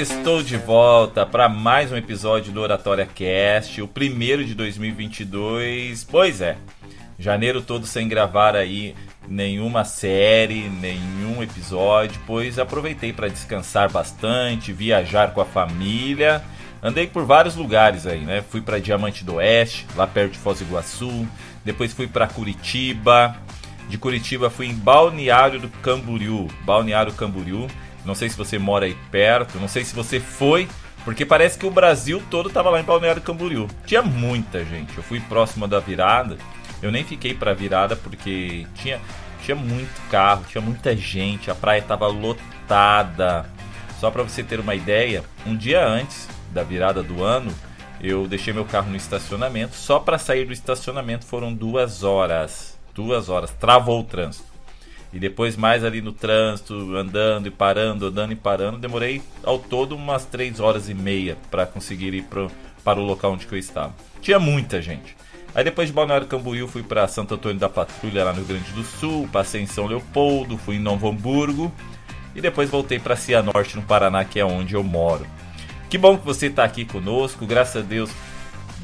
Estou de volta para mais um episódio do Oratória Cast, o primeiro de 2022. Pois é, janeiro todo sem gravar aí nenhuma série, nenhum episódio, pois aproveitei para descansar bastante, viajar com a família. Andei por vários lugares aí, né? Fui para Diamante do Oeste, lá perto de Foz do Iguaçu, depois fui para Curitiba. De Curitiba fui em Balneário do Camboriú, Balneário Camboriú não sei se você mora aí perto, não sei se você foi, porque parece que o Brasil todo estava lá em Balneário Camboriú. Tinha muita gente. Eu fui próximo da virada. Eu nem fiquei para virada porque tinha tinha muito carro, tinha muita gente, a praia estava lotada. Só para você ter uma ideia, um dia antes da virada do ano, eu deixei meu carro no estacionamento. Só para sair do estacionamento foram duas horas. Duas horas. Travou o trânsito. E depois mais ali no trânsito, andando e parando, andando e parando, demorei ao todo umas 3 horas e meia para conseguir ir pro, para o local onde eu estava. Tinha muita gente. Aí depois de Balneário Camboriú fui para Santo Antônio da Patrulha lá no Rio Grande do Sul, passei em São Leopoldo, fui em Novo Hamburgo e depois voltei para Cianorte no Paraná, que é onde eu moro. Que bom que você está aqui conosco, graças a Deus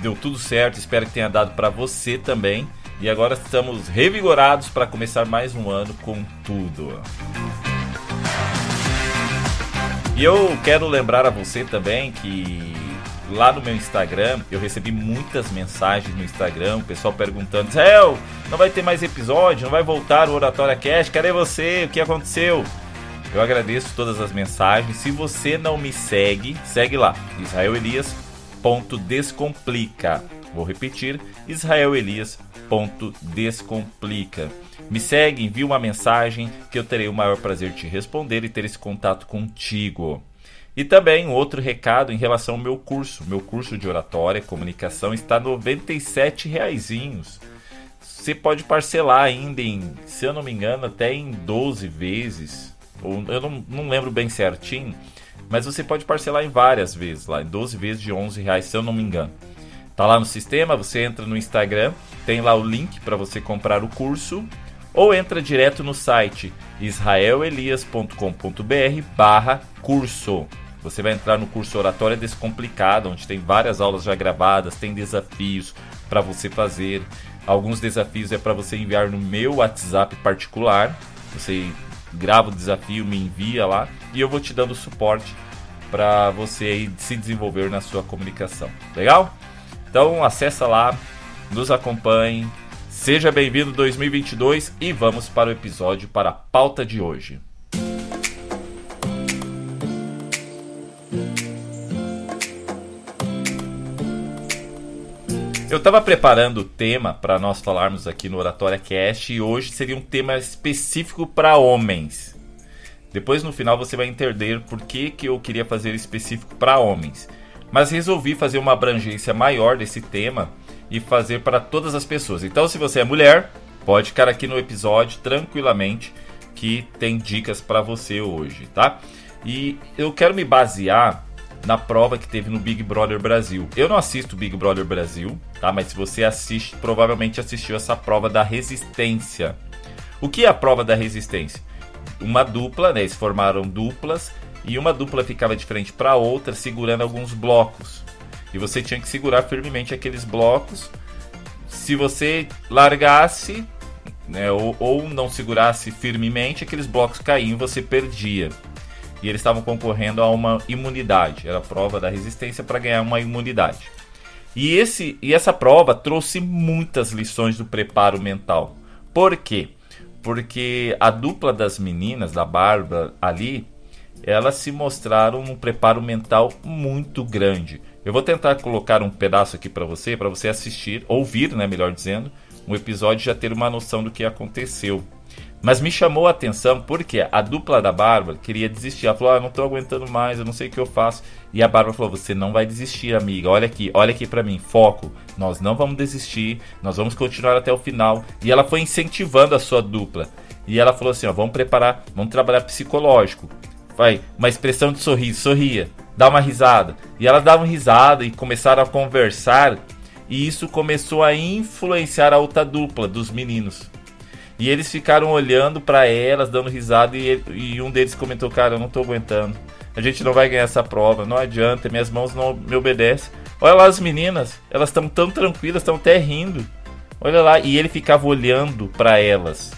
deu tudo certo, espero que tenha dado para você também. E agora estamos revigorados para começar mais um ano com tudo. E eu quero lembrar a você também que lá no meu Instagram eu recebi muitas mensagens no Instagram, o pessoal perguntando: Israel, não vai ter mais episódio, não vai voltar o Oratória Cash, cadê você? O que aconteceu? Eu agradeço todas as mensagens. Se você não me segue, segue lá, israelelias.descomplica. Vou repetir, israelelias.descomplica. Me segue, envie uma mensagem que eu terei o maior prazer de te responder e ter esse contato contigo. E também um outro recado em relação ao meu curso. Meu curso de oratória e comunicação está R$ 97 reaisinhos. Você pode parcelar ainda em, se eu não me engano, até em 12 vezes. Ou, eu não, não lembro bem certinho, mas você pode parcelar em várias vezes lá, em 12 vezes de 11 reais, se eu não me engano. Tá lá no sistema, você entra no Instagram, tem lá o link para você comprar o curso, ou entra direto no site israelelias.com.br barra curso. Você vai entrar no curso Oratória Descomplicada, onde tem várias aulas já gravadas, tem desafios para você fazer. Alguns desafios é para você enviar no meu WhatsApp particular. Você grava o desafio, me envia lá e eu vou te dando suporte para você se desenvolver na sua comunicação. Legal? Então acessa lá, nos acompanhe, seja bem-vindo 2022 e vamos para o episódio para a pauta de hoje. Eu estava preparando o tema para nós falarmos aqui no Oratória Cast e hoje seria um tema específico para homens. Depois no final você vai entender por que, que eu queria fazer específico para homens mas resolvi fazer uma abrangência maior desse tema e fazer para todas as pessoas. Então, se você é mulher, pode ficar aqui no episódio tranquilamente que tem dicas para você hoje, tá? E eu quero me basear na prova que teve no Big Brother Brasil. Eu não assisto Big Brother Brasil, tá? Mas se você assiste, provavelmente assistiu essa prova da resistência. O que é a prova da resistência? Uma dupla, né? Eles formaram duplas e uma dupla ficava de frente para outra segurando alguns blocos. E você tinha que segurar firmemente aqueles blocos. Se você largasse né, ou, ou não segurasse firmemente, aqueles blocos caíam e você perdia. E eles estavam concorrendo a uma imunidade. Era a prova da resistência para ganhar uma imunidade. E, esse, e essa prova trouxe muitas lições do preparo mental. Por quê? Porque a dupla das meninas, da Bárbara ali, elas se mostraram um preparo mental muito grande. Eu vou tentar colocar um pedaço aqui para você, para você assistir, ouvir, né, melhor dizendo, um episódio e já ter uma noção do que aconteceu. Mas me chamou a atenção porque a dupla da Bárbara queria desistir. Ela falou: ah, não tô aguentando mais, eu não sei o que eu faço. E a Bárbara falou: Você não vai desistir, amiga. Olha aqui, olha aqui para mim, foco. Nós não vamos desistir, nós vamos continuar até o final. E ela foi incentivando a sua dupla. E ela falou assim: ó, vamos preparar, vamos trabalhar psicológico vai, uma expressão de sorriso, sorria, dá uma risada. E ela dava uma risada e começaram a conversar, e isso começou a influenciar a outra dupla dos meninos. E eles ficaram olhando para elas, dando risada, e, e, um deles comentou: Cara, eu não tô aguentando. A gente não vai ganhar essa prova, não adianta, minhas mãos não me obedecem. Olha lá as meninas, elas estão tão tranquilas, estão até rindo. Olha lá, e ele ficava olhando para elas,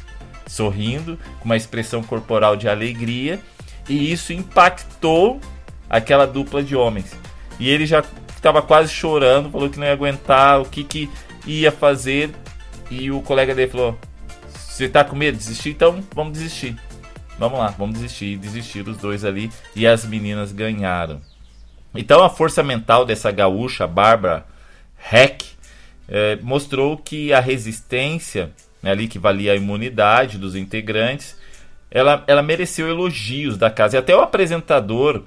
sorrindo, com uma expressão corporal de alegria, e isso impactou aquela dupla de homens. E ele já estava quase chorando, falou que não ia aguentar, o que, que ia fazer. E o colega dele falou: Você tá com medo de desistir? Então vamos desistir. Vamos lá, vamos desistir. E desistiram os dois ali e as meninas ganharam. Então a força mental dessa gaúcha, Bárbara Heck, eh, mostrou que a resistência, né, ali que valia a imunidade dos integrantes, ela, ela mereceu elogios da casa. E até o apresentador,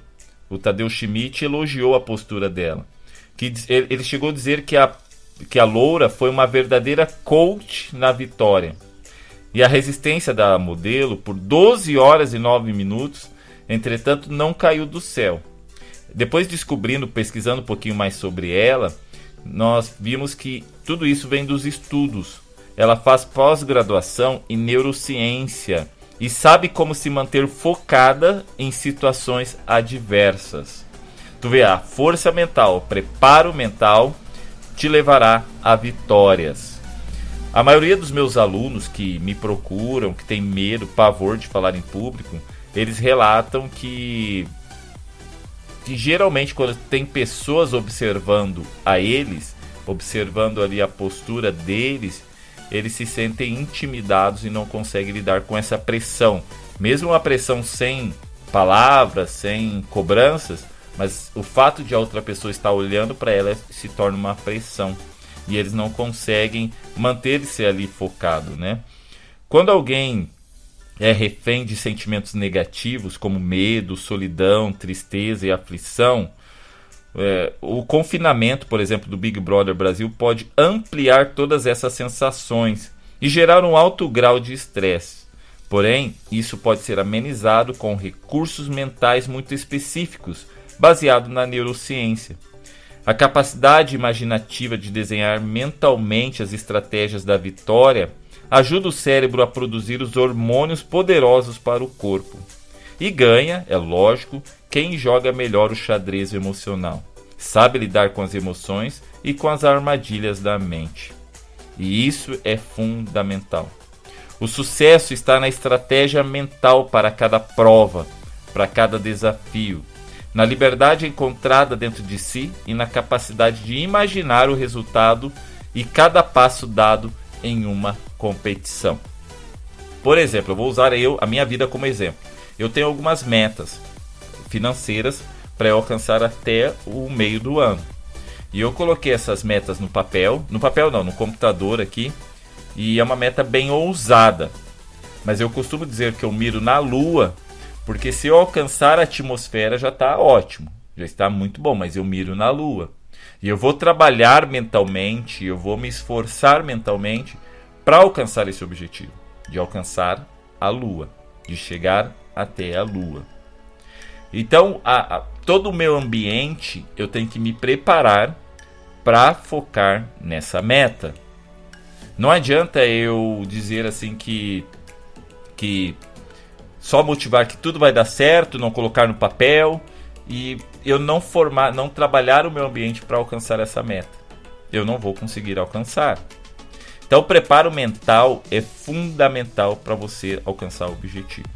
o Tadeu Schmidt, elogiou a postura dela. Que ele chegou a dizer que a, que a Loura foi uma verdadeira coach na vitória. E a resistência da modelo por 12 horas e 9 minutos, entretanto, não caiu do céu. Depois descobrindo, pesquisando um pouquinho mais sobre ela, nós vimos que tudo isso vem dos estudos. Ela faz pós-graduação em neurociência e sabe como se manter focada em situações adversas. Tu vê, a força mental, preparo mental te levará a vitórias. A maioria dos meus alunos que me procuram, que tem medo, pavor de falar em público, eles relatam que, que geralmente quando tem pessoas observando a eles, observando ali a postura deles, eles se sentem intimidados e não conseguem lidar com essa pressão. Mesmo uma pressão sem palavras, sem cobranças, mas o fato de a outra pessoa estar olhando para ela se torna uma pressão e eles não conseguem manter-se ali focado, né? Quando alguém é refém de sentimentos negativos como medo, solidão, tristeza e aflição, é, o confinamento, por exemplo, do Big Brother Brasil pode ampliar todas essas sensações e gerar um alto grau de estresse. Porém, isso pode ser amenizado com recursos mentais muito específicos, baseado na neurociência. A capacidade imaginativa de desenhar mentalmente as estratégias da vitória ajuda o cérebro a produzir os hormônios poderosos para o corpo. E ganha, é lógico, quem joga melhor o xadrez emocional. Sabe lidar com as emoções e com as armadilhas da mente. E isso é fundamental. O sucesso está na estratégia mental para cada prova, para cada desafio, na liberdade encontrada dentro de si e na capacidade de imaginar o resultado e cada passo dado em uma competição. Por exemplo, eu vou usar eu a minha vida como exemplo eu tenho algumas metas financeiras para eu alcançar até o meio do ano. E eu coloquei essas metas no papel, no papel não, no computador aqui, e é uma meta bem ousada. Mas eu costumo dizer que eu miro na lua, porque se eu alcançar a atmosfera já está ótimo, já está muito bom, mas eu miro na lua. E eu vou trabalhar mentalmente, eu vou me esforçar mentalmente para alcançar esse objetivo, de alcançar a lua, de chegar até a Lua. Então, a, a, todo o meu ambiente eu tenho que me preparar para focar nessa meta. Não adianta eu dizer assim que que só motivar que tudo vai dar certo, não colocar no papel e eu não formar, não trabalhar o meu ambiente para alcançar essa meta. Eu não vou conseguir alcançar. Então, o preparo mental é fundamental para você alcançar o objetivo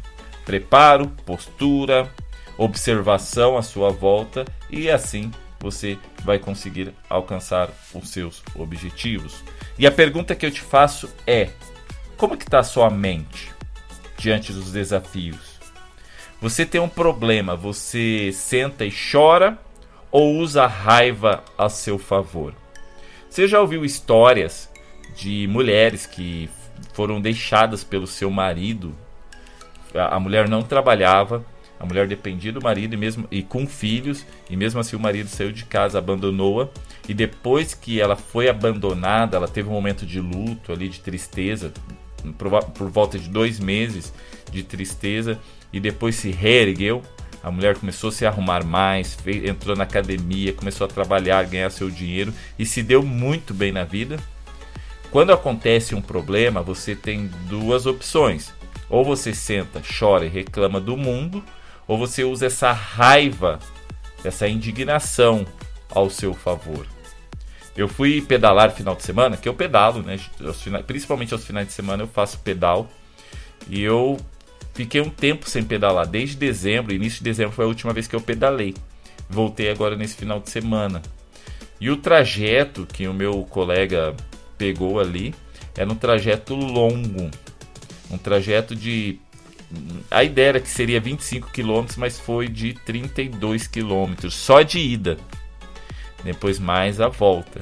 preparo, postura, observação à sua volta e assim você vai conseguir alcançar os seus objetivos. E a pergunta que eu te faço é: como que está sua mente diante dos desafios? Você tem um problema, você senta e chora ou usa a raiva a seu favor? Você já ouviu histórias de mulheres que foram deixadas pelo seu marido a, mulher não trabalhava, a mulher dependia do marido e mesmo e com filhos, e mesmo assim o marido saiu de casa, abandonou-a. E depois que ela foi abandonada, ela teve um momento de luto ali, de tristeza, por, por volta de dois meses de tristeza, e depois se reergueu. A mulher começou a se arrumar mais, fez, entrou na academia, começou a trabalhar, ganhar seu dinheiro e se deu muito bem na vida. Quando acontece um problema, você tem duas opções. Ou você senta, chora e reclama do mundo, ou você usa essa raiva, essa indignação ao seu favor. Eu fui pedalar final de semana, que eu pedalo, né? Principalmente aos finais de semana eu faço pedal. E eu fiquei um tempo sem pedalar, desde dezembro, início de dezembro foi a última vez que eu pedalei. Voltei agora nesse final de semana. E o trajeto que o meu colega pegou ali era um trajeto longo. Um trajeto de. A ideia era que seria 25 km, mas foi de 32 km, só de ida. Depois mais a volta.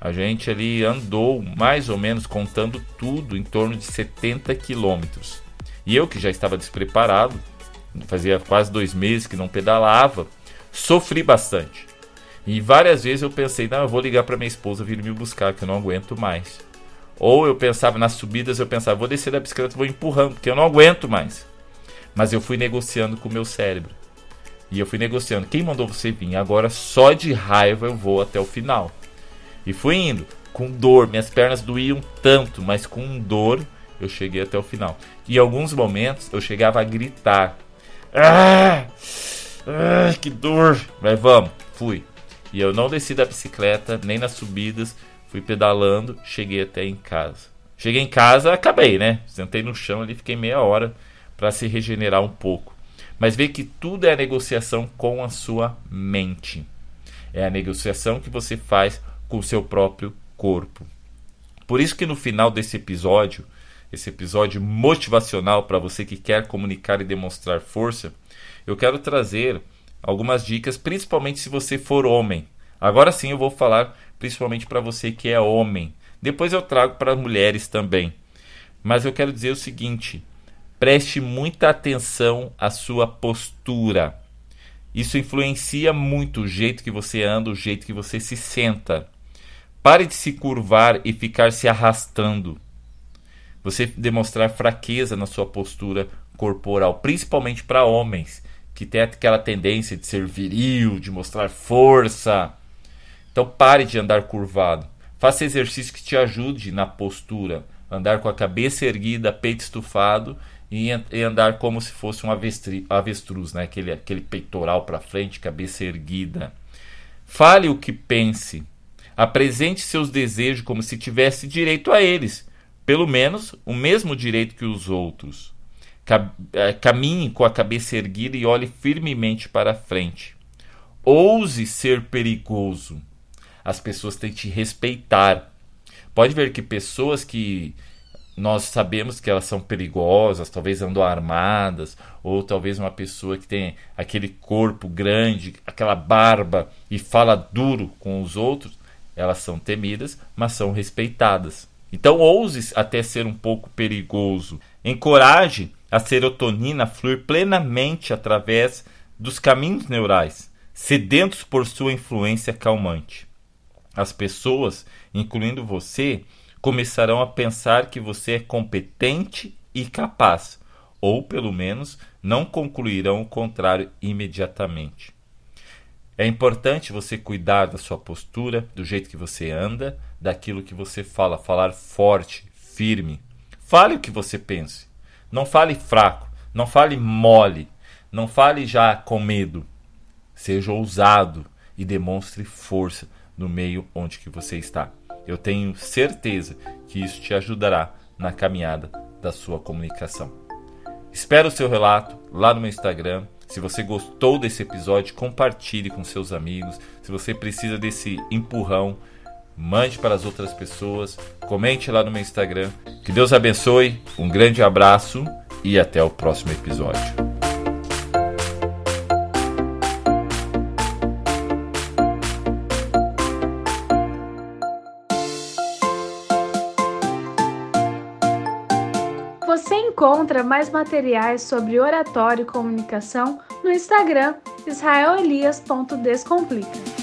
A gente ali andou mais ou menos contando tudo em torno de 70 quilômetros. E eu que já estava despreparado, fazia quase dois meses que não pedalava, sofri bastante. E várias vezes eu pensei, não, eu vou ligar para minha esposa vir me buscar, que eu não aguento mais. Ou eu pensava nas subidas, eu pensava, vou descer da bicicleta, vou empurrando, porque eu não aguento mais. Mas eu fui negociando com o meu cérebro. E eu fui negociando, quem mandou você vir? Agora só de raiva eu vou até o final. E fui indo, com dor, minhas pernas doíam tanto, mas com dor eu cheguei até o final. E em alguns momentos eu chegava a gritar. Ah! ah que dor! Mas vamos, fui. E eu não desci da bicicleta, nem nas subidas, fui pedalando, cheguei até em casa. Cheguei em casa, acabei, né? Sentei no chão ali, fiquei meia hora para se regenerar um pouco. Mas vê que tudo é a negociação com a sua mente. É a negociação que você faz com o seu próprio corpo. Por isso que no final desse episódio esse episódio motivacional para você que quer comunicar e demonstrar força, eu quero trazer algumas dicas, principalmente se você for homem. Agora sim eu vou falar principalmente para você que é homem. Depois eu trago para mulheres também. Mas eu quero dizer o seguinte: preste muita atenção à sua postura. Isso influencia muito o jeito que você anda, o jeito que você se senta. Pare de se curvar e ficar se arrastando você demonstrar fraqueza na sua postura corporal, principalmente para homens que tem aquela tendência de ser viril, de mostrar força. Então pare de andar curvado. Faça exercício que te ajude na postura, andar com a cabeça erguida, peito estufado e, andar como se fosse um avestruz, né? aquele, aquele peitoral para frente, cabeça erguida. Fale o que pense. Apresente seus desejos como se tivesse direito a eles pelo menos o mesmo direito que os outros. É, caminhe com a cabeça erguida e olhe firmemente para frente. Ouse ser perigoso. As pessoas têm que te respeitar. Pode ver que pessoas que nós sabemos que elas são perigosas, talvez andam armadas, ou talvez uma pessoa que tem aquele corpo grande, aquela barba e fala duro com os outros, elas são temidas, mas são respeitadas. Então ouse até ser um pouco perigoso. Encoraje a serotonina a fluir plenamente através dos caminhos neurais, sedentos por sua influência calmante. As pessoas, incluindo você, começarão a pensar que você é competente e capaz, ou pelo menos não concluirão o contrário imediatamente. É importante você cuidar da sua postura, do jeito que você anda, daquilo que você fala, falar forte, firme. Fale o que você pense. Não fale fraco, não fale mole, não fale já com medo. Seja ousado e demonstre força no meio onde que você está. Eu tenho certeza que isso te ajudará na caminhada da sua comunicação. Espero o seu relato lá no meu Instagram se você gostou desse episódio, compartilhe com seus amigos. Se você precisa desse empurrão, mande para as outras pessoas. Comente lá no meu Instagram. Que Deus abençoe, um grande abraço e até o próximo episódio. Encontra mais materiais sobre oratório e comunicação no Instagram israelelias.descomplica.